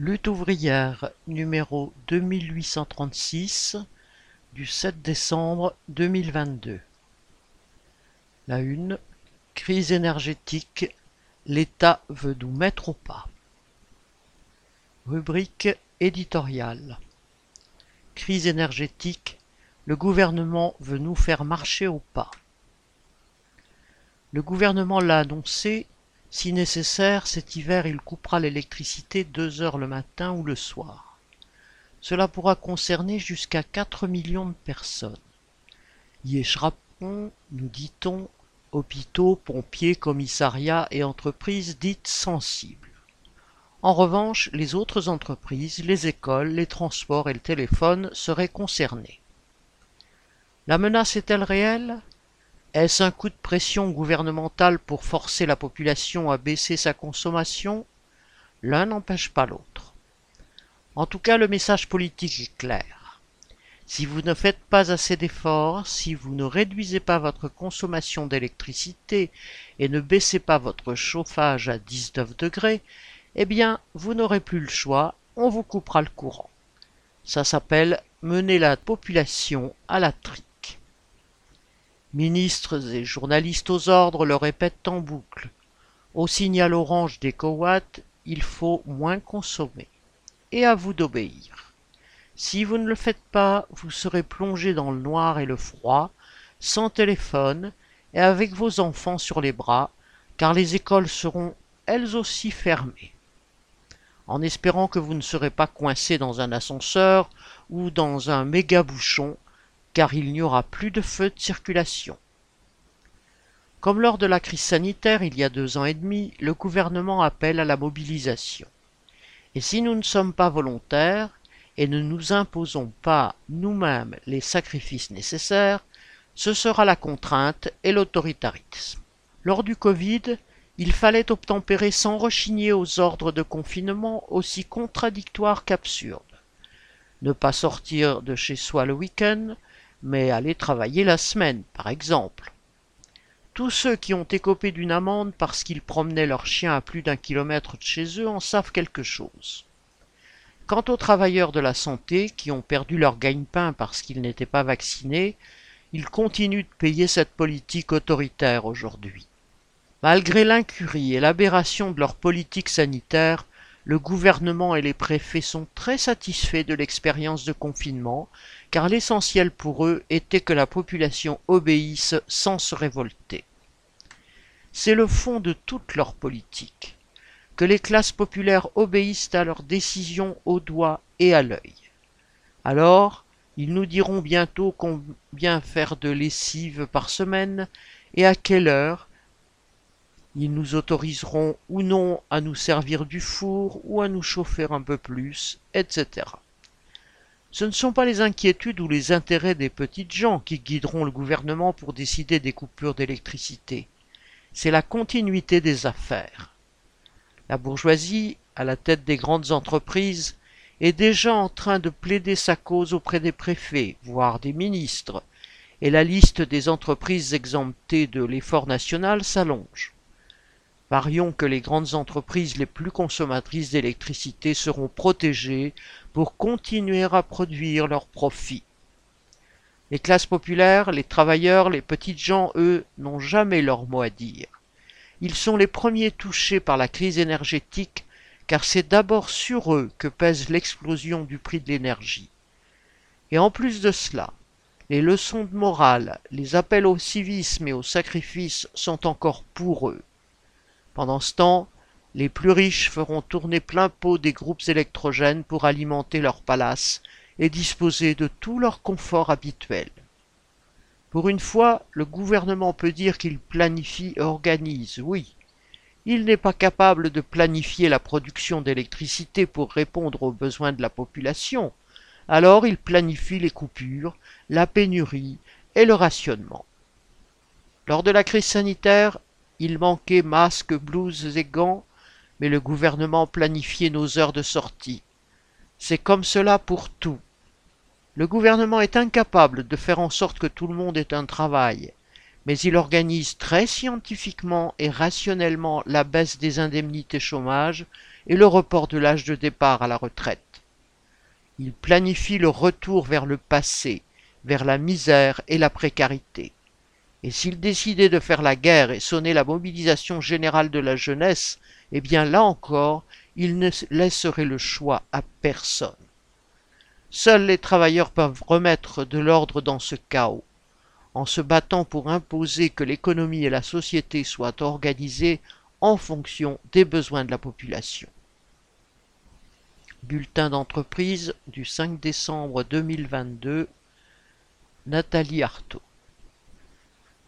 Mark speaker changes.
Speaker 1: Lutte ouvrière numéro 2836 du 7 décembre 2022. La une Crise énergétique, l'État veut nous mettre au pas. Rubrique éditoriale. Crise énergétique, le gouvernement veut nous faire marcher au pas. Le gouvernement l'a annoncé, si nécessaire, cet hiver il coupera l'électricité deux heures le matin ou le soir. Cela pourra concerner jusqu'à 4 millions de personnes. Y échapperont, nous dit-on, hôpitaux, pompiers, commissariats et entreprises dites sensibles. En revanche, les autres entreprises, les écoles, les transports et le téléphone seraient concernés. La menace est-elle réelle? Est-ce un coup de pression gouvernemental pour forcer la population à baisser sa consommation? L'un n'empêche pas l'autre. En tout cas, le message politique est clair. Si vous ne faites pas assez d'efforts, si vous ne réduisez pas votre consommation d'électricité et ne baissez pas votre chauffage à 19 degrés, eh bien, vous n'aurez plus le choix, on vous coupera le courant. Ça s'appelle mener la population à la tri. Ministres et journalistes aux ordres le répètent en boucle. Au signal orange des cowatt, il faut moins consommer. Et à vous d'obéir. Si vous ne le faites pas, vous serez plongé dans le noir et le froid, sans téléphone et avec vos enfants sur les bras, car les écoles seront elles aussi fermées. En espérant que vous ne serez pas coincé dans un ascenseur ou dans un méga bouchon car il n'y aura plus de feu de circulation. Comme lors de la crise sanitaire il y a deux ans et demi, le gouvernement appelle à la mobilisation. Et si nous ne sommes pas volontaires et ne nous imposons pas nous-mêmes les sacrifices nécessaires, ce sera la contrainte et l'autoritarisme. Lors du Covid, il fallait obtempérer sans rechigner aux ordres de confinement aussi contradictoires qu'absurdes. Ne pas sortir de chez soi le week-end, mais aller travailler la semaine, par exemple. Tous ceux qui ont écopé d'une amende parce qu'ils promenaient leur chien à plus d'un kilomètre de chez eux en savent quelque chose. Quant aux travailleurs de la santé qui ont perdu leur gagne-pain parce qu'ils n'étaient pas vaccinés, ils continuent de payer cette politique autoritaire aujourd'hui. Malgré l'incurie et l'aberration de leur politique sanitaire, le gouvernement et les préfets sont très satisfaits de l'expérience de confinement, car l'essentiel pour eux était que la population obéisse sans se révolter. C'est le fond de toute leur politique, que les classes populaires obéissent à leurs décisions au doigt et à l'œil. Alors, ils nous diront bientôt combien faire de lessive par semaine et à quelle heure, ils nous autoriseront ou non à nous servir du four ou à nous chauffer un peu plus, etc. Ce ne sont pas les inquiétudes ou les intérêts des petites gens qui guideront le gouvernement pour décider des coupures d'électricité. C'est la continuité des affaires. La bourgeoisie, à la tête des grandes entreprises, est déjà en train de plaider sa cause auprès des préfets, voire des ministres, et la liste des entreprises exemptées de l'effort national s'allonge. Parions que les grandes entreprises les plus consommatrices d'électricité seront protégées pour continuer à produire leurs profits. Les classes populaires, les travailleurs, les petites gens, eux, n'ont jamais leur mot à dire. Ils sont les premiers touchés par la crise énergétique car c'est d'abord sur eux que pèse l'explosion du prix de l'énergie. Et en plus de cela, les leçons de morale, les appels au civisme et au sacrifice sont encore pour eux. Pendant ce temps, les plus riches feront tourner plein pot des groupes électrogènes pour alimenter leurs palaces et disposer de tout leur confort habituel. Pour une fois, le gouvernement peut dire qu'il planifie et organise, oui. Il n'est pas capable de planifier la production d'électricité pour répondre aux besoins de la population, alors il planifie les coupures, la pénurie et le rationnement. Lors de la crise sanitaire, il manquait masques, blouses et gants, mais le gouvernement planifiait nos heures de sortie. C'est comme cela pour tout. Le gouvernement est incapable de faire en sorte que tout le monde ait un travail, mais il organise très scientifiquement et rationnellement la baisse des indemnités chômage et le report de l'âge de départ à la retraite. Il planifie le retour vers le passé, vers la misère et la précarité. Et s'il décidait de faire la guerre et sonner la mobilisation générale de la jeunesse, eh bien là encore, il ne laisserait le choix à personne. Seuls les travailleurs peuvent remettre de l'ordre dans ce chaos, en se battant pour imposer que l'économie et la société soient organisées en fonction des besoins de la population. Bulletin d'entreprise du 5 décembre 2022 Nathalie Artaud